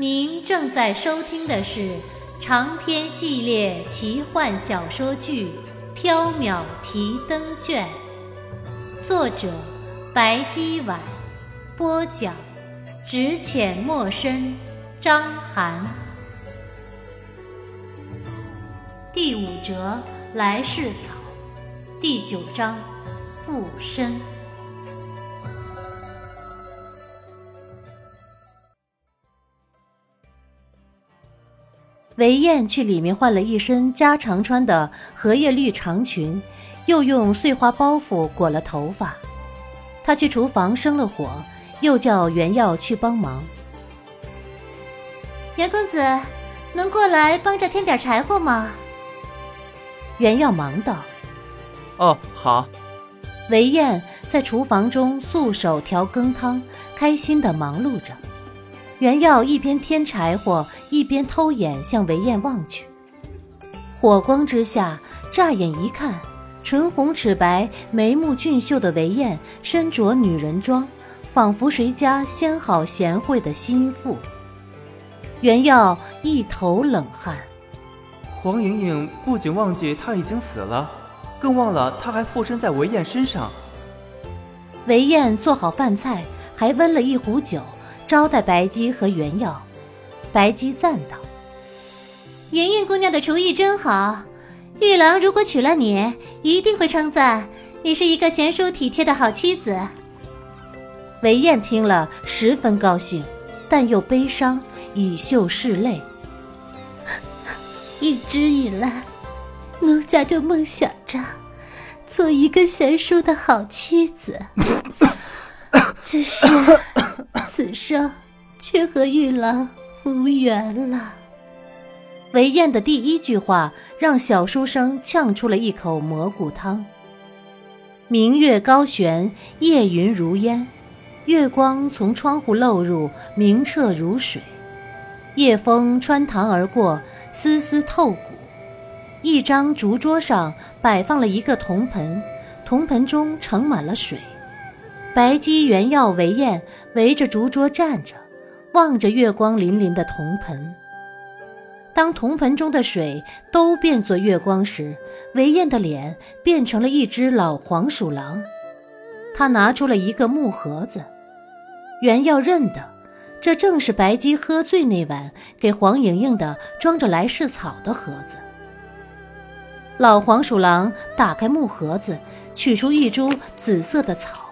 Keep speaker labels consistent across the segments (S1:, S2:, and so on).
S1: 您正在收听的是长篇系列奇幻小说剧《缥缈提灯卷》，作者白姬婉，播讲只浅墨深，张涵。第五折来世草，第九章附身。韦燕去里面换了一身家常穿的荷叶绿长裙，又用碎花包袱裹了头发。她去厨房生了火，又叫袁耀去帮忙。
S2: 袁公子，能过来帮着添点柴火吗？
S1: 袁耀忙道：“
S3: 哦，好。”
S1: 韦燕在厨房中素手调羹汤，开心的忙碌着。袁耀一边添柴火，一边偷眼向韦燕望去。火光之下，乍眼一看，唇红齿白、眉目俊秀的韦燕身着女人装，仿佛谁家纤好贤惠的心腹。袁耀一头冷汗。
S3: 黄莹莹不仅忘记她已经死了，更忘了她还附身在韦燕身上。
S1: 韦燕做好饭菜，还温了一壶酒。招待白姬和袁耀，白姬赞道：“
S2: 莹莹姑娘的厨艺真好，玉郎如果娶了你，一定会称赞你是一个贤淑体贴的好妻子。”
S1: 韦燕听了十分高兴，但又悲伤，以袖拭泪。
S2: 一直以来，奴家就梦想着做一个贤淑的好妻子，只是……此生却和玉郎无缘了。
S1: 韦燕的第一句话让小书生呛出了一口蘑菇汤。明月高悬，夜云如烟，月光从窗户漏入，明澈如水。夜风穿堂而过，丝丝透骨。一张竹桌上摆放了一个铜盆，铜盆中盛满了水。白姬、原耀、韦燕围着竹桌站着，望着月光粼粼的铜盆。当铜盆中的水都变作月光时，韦燕的脸变成了一只老黄鼠狼。他拿出了一个木盒子，原耀认得，这正是白姬喝醉那晚给黄莹莹的装着来世草的盒子。老黄鼠狼打开木盒子，取出一株紫色的草。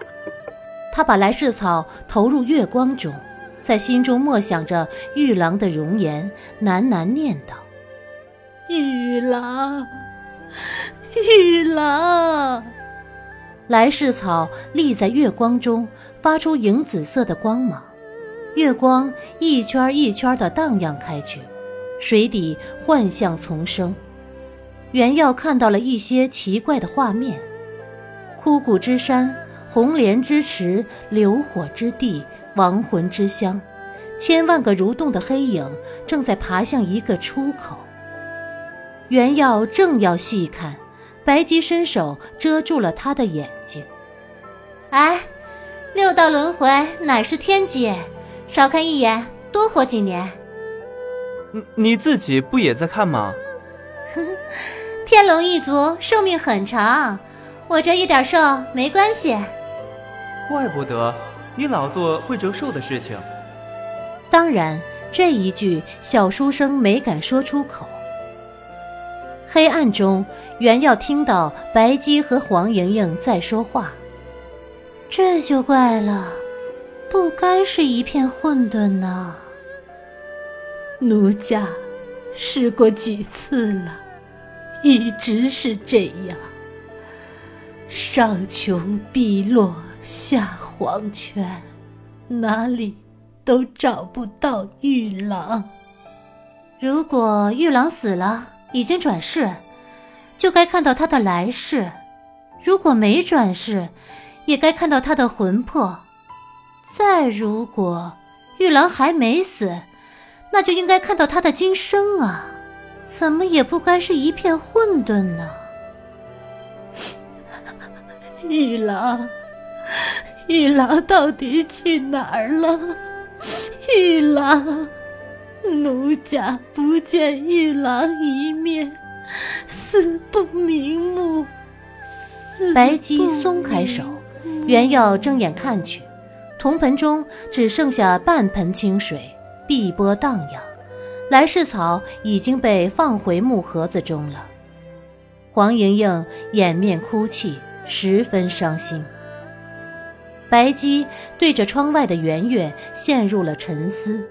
S1: 他把来世草投入月光中，在心中默想着玉郎的容颜，喃喃念道：“
S2: 玉郎，玉郎。”
S1: 来世草立在月光中，发出银紫色的光芒，月光一圈一圈的荡漾开去，水底幻象丛生。袁耀看到了一些奇怪的画面：枯骨之山。红莲之池，流火之地，亡魂之乡，千万个蠕动的黑影正在爬向一个出口。袁耀正要细看，白姬伸手遮住了他的眼睛。
S2: 哎，六道轮回乃是天机，少看一眼，多活几年。
S3: 你你自己不也在看吗？
S2: 天龙一族寿命很长，我这一点寿没关系。
S3: 怪不得你老做会折寿的事情。
S1: 当然，这一句小书生没敢说出口。黑暗中，原要听到白姬和黄莹莹在说话。
S2: 这就怪了，不该是一片混沌呢。
S4: 奴家试过几次了，一直是这样。上穷碧落。下黄泉，哪里都找不到玉郎。
S1: 如果玉郎死了，已经转世，就该看到他的来世；如果没转世，也该看到他的魂魄。再如果玉郎还没死，那就应该看到他的今生啊！怎么也不该是一片混沌呢？
S4: 玉郎，玉郎到底去哪儿了？玉郎。奴家不见玉郎一面，死不瞑目。
S1: 白姬松开手，原耀睁眼看去，铜盆中只剩下半盆清水，碧波荡漾。来世草已经被放回木盒子中了。黄莹莹掩面哭泣，十分伤心。白姬对着窗外的圆月陷入了沉思。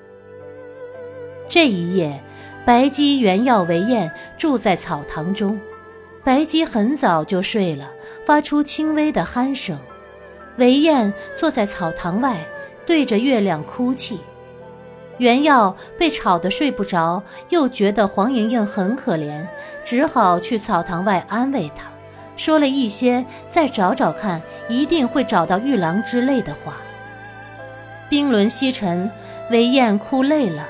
S1: 这一夜，白姬、原耀、韦燕住在草堂中。白姬很早就睡了，发出轻微的鼾声。韦燕坐在草堂外，对着月亮哭泣。原耀被吵得睡不着，又觉得黄莹莹很可怜，只好去草堂外安慰她，说了一些“再找找看，一定会找到玉郎”之类的话。冰轮西沉，韦燕哭累了。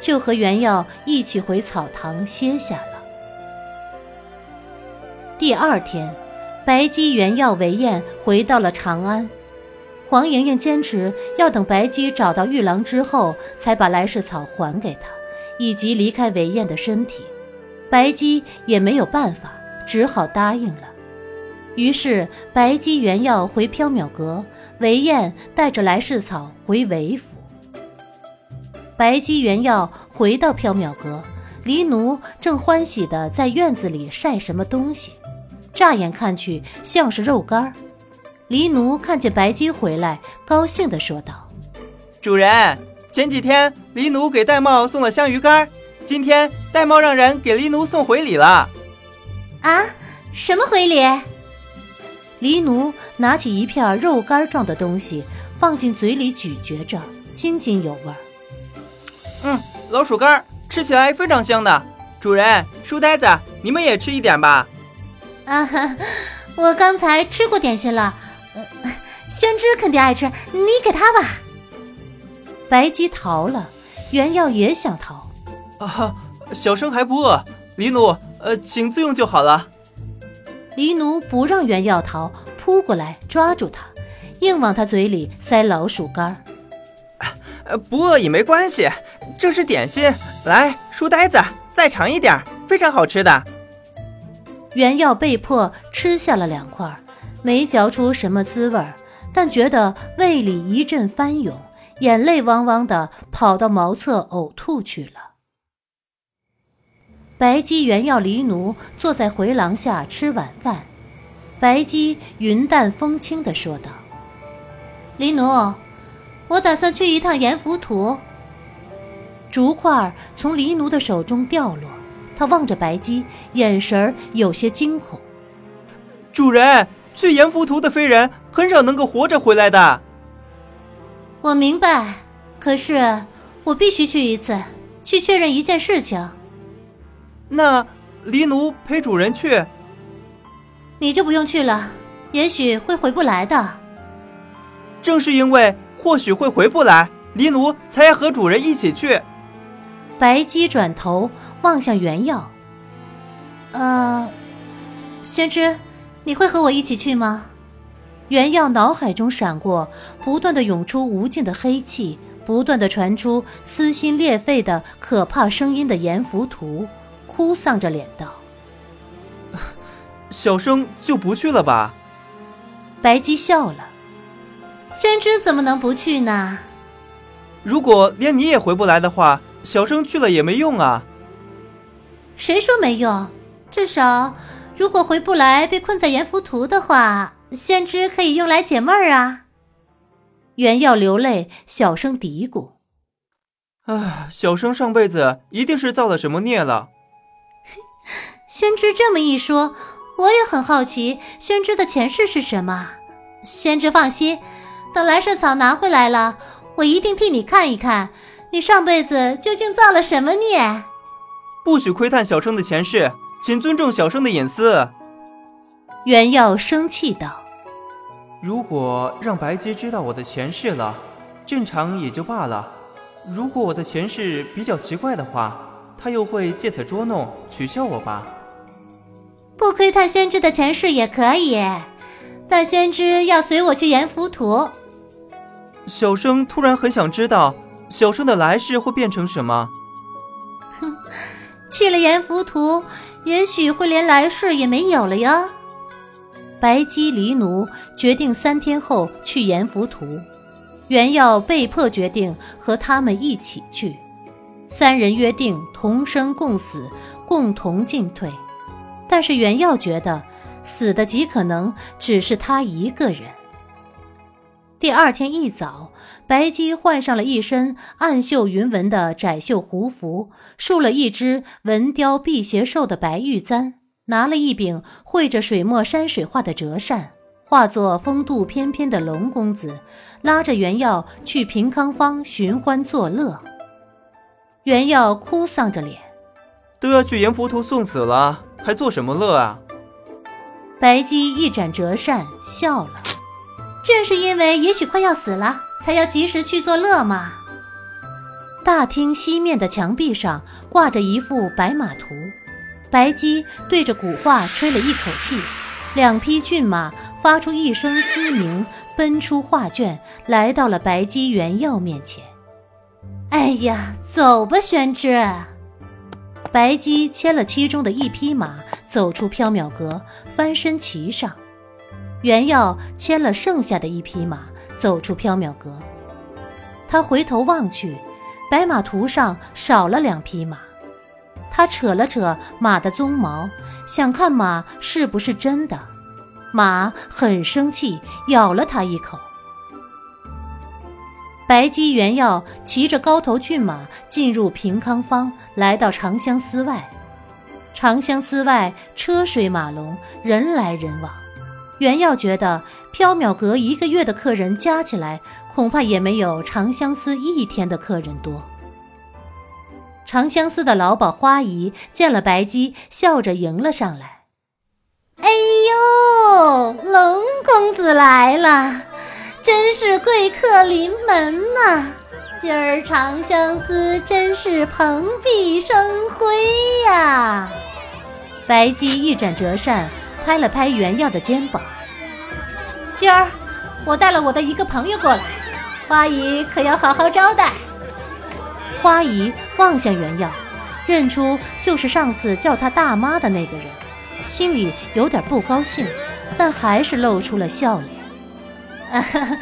S1: 就和袁耀一起回草堂歇下了。第二天，白姬、原耀、韦燕回到了长安。黄莹莹坚持要等白姬找到玉郎之后，才把来世草还给他，以及离开韦燕的身体。白姬也没有办法，只好答应了。于是，白姬、原要回缥缈阁，韦燕带着来世草回韦府。白姬、原要回到缥缈阁，黎奴正欢喜的在院子里晒什么东西，乍眼看去像是肉干。黎奴看见白姬回来，高兴的说道：“
S3: 主人，前几天黎奴给玳瑁送了香鱼干，今天玳瑁让人给黎奴送回礼了。”
S1: 啊，什么回礼？黎奴拿起一片肉干状的东西，放进嘴里咀嚼着，津津有味。
S3: 嗯，老鼠干吃起来非常香的。主人，书呆子，你们也吃一点吧。
S1: 啊哈，我刚才吃过点心了。呃，宣之肯定爱吃，你给他吧。白鸡逃了，原耀也想逃。
S3: 啊哈，小生还不饿。黎奴，呃，请自用就好了。
S1: 黎奴不让袁耀逃，扑过来抓住他，硬往他嘴里塞老鼠干。
S3: 呃，不饿也没关系。这是点心，来，书呆子，再尝一点，非常好吃的。
S1: 袁耀被迫吃下了两块，没嚼出什么滋味，但觉得胃里一阵翻涌，眼泪汪汪的，跑到茅厕呕吐去了。白姬、原要、离奴坐在回廊下吃晚饭，白姬云淡风轻地说道：“离奴，我打算去一趟阎浮屠。”竹块从黎奴的手中掉落，他望着白姬，眼神有些惊恐。
S3: 主人，去阎浮屠的飞人很少能够活着回来的。
S1: 我明白，可是我必须去一次，去确认一件事情。
S3: 那黎奴陪主人去，
S1: 你就不用去了，也许会回不来的。
S3: 正是因为或许会回不来，黎奴才要和主人一起去。
S1: 白姬转头望向原耀，呃，宣之，你会和我一起去吗？原耀脑海中闪过，不断的涌出无尽的黑气，不断的传出撕心裂肺的可怕声音的阎浮屠，哭丧着脸道：“
S3: 小生就不去了吧。”
S1: 白姬笑了，宣之怎么能不去呢？
S3: 如果连你也回不来的话。小生去了也没用啊！
S1: 谁说没用？至少，如果回不来，被困在阎浮屠的话，宣之可以用来解闷儿啊。原耀流泪，小声嘀咕：“
S3: 啊，小生上辈子一定是造了什么孽了。”
S1: 宣之这么一说，我也很好奇，宣之的前世是什么？宣之放心，等来世草拿回来了，我一定替你看一看。你上辈子究竟造了什么孽？
S3: 不许窥探小生的前世，请尊重小生的隐私。
S1: 袁耀生气道：“
S3: 如果让白姬知道我的前世了，正常也就罢了；如果我的前世比较奇怪的话，他又会借此捉弄、取笑我吧？
S2: 不窥探宣之的前世也可以，但宣之要随我去阎浮屠。
S3: 小生突然很想知道，小生的来世会变成什么？
S2: 哼，去了阎浮屠，也许会连来世也没有了哟。
S1: 白姬离奴决定三天后去阎浮屠，袁耀被迫决定和他们一起去。三人约定同生共死，共同进退。但是袁耀觉得死的极可能只是他一个人。第二天一早，白姬换上了一身暗绣云纹的窄袖胡服，束了一只纹雕辟邪兽的白玉簪，拿了一柄绘着水墨山水画的折扇，化作风度翩翩的龙公子，拉着袁耀去平康坊寻欢作乐。袁耀哭丧着脸，
S3: 都要去阎浮屠送死了，还做什么乐啊？
S1: 白姬一展折扇，笑了。
S2: 正是因为也许快要死了，才要及时去作乐嘛。
S1: 大厅西面的墙壁上挂着一幅白马图，白姬对着古画吹了一口气，两匹骏马发出一声嘶鸣，奔出画卷，来到了白姬原耀面前。
S2: 哎呀，走吧，宣之。
S1: 白姬牵了其中的一匹马，走出缥缈阁，翻身骑上。袁耀牵了剩下的一匹马，走出缥缈阁。他回头望去，白马图上少了两匹马。他扯了扯马的鬃毛，想看马是不是真的。马很生气，咬了他一口。白姬、袁耀骑着高头骏马进入平康坊，来到长相思外。长相思外车水马龙，人来人往。袁耀觉得缥缈阁一个月的客人加起来，恐怕也没有长相思一天的客人多。长相思的老鸨花姨见了白姬，笑着迎了上来：“
S2: 哎呦，龙公子来了！”真是贵客临门呐！今儿长相思真是蓬荜生辉呀！
S1: 白姬一展折扇，拍了拍袁耀的肩膀。
S2: 今儿我带了我的一个朋友过来，花姨可要好好招待。
S1: 花姨望向袁耀，认出就是上次叫他大妈的那个人，心里有点不高兴，但还是露出了笑脸。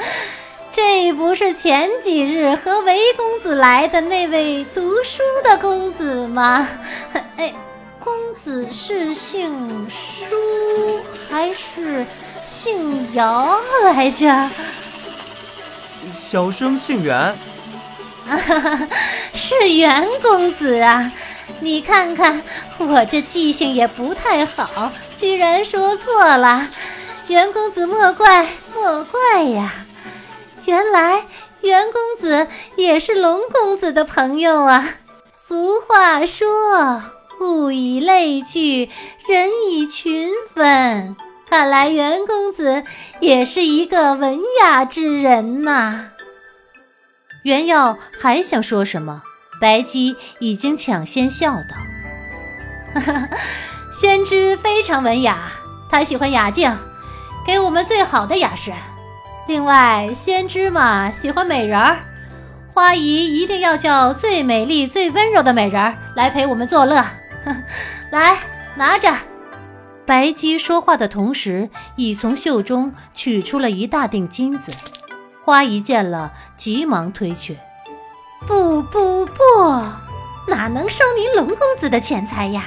S2: 这不是前几日和韦公子来的那位读书的公子吗？哎，公子是姓舒还是姓姚来着？
S3: 小生姓袁。
S2: 是袁公子啊！你看看我这记性也不太好，居然说错了。袁公子莫怪。莫怪呀，原来袁公子也是龙公子的朋友啊。俗话说，物以类聚，人以群分。看来袁公子也是一个文雅之人呐。
S1: 袁耀还想说什么，白姬已经抢先笑道：“
S2: 哈哈，宣之非常文雅，他喜欢雅静。”给我们最好的雅士。另外，宣之嘛喜欢美人儿，花姨一定要叫最美丽、最温柔的美人儿来陪我们作乐。来，拿着。
S1: 白姬说话的同时，已从袖中取出了一大锭金子。花姨见了，急忙推却：“
S2: 不不不，哪能收您龙公子的钱财呀？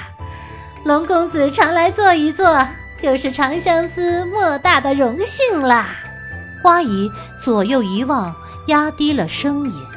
S2: 龙公子常来坐一坐。”就是长相思莫大的荣幸啦！
S1: 花姨左右一望，压低了声音。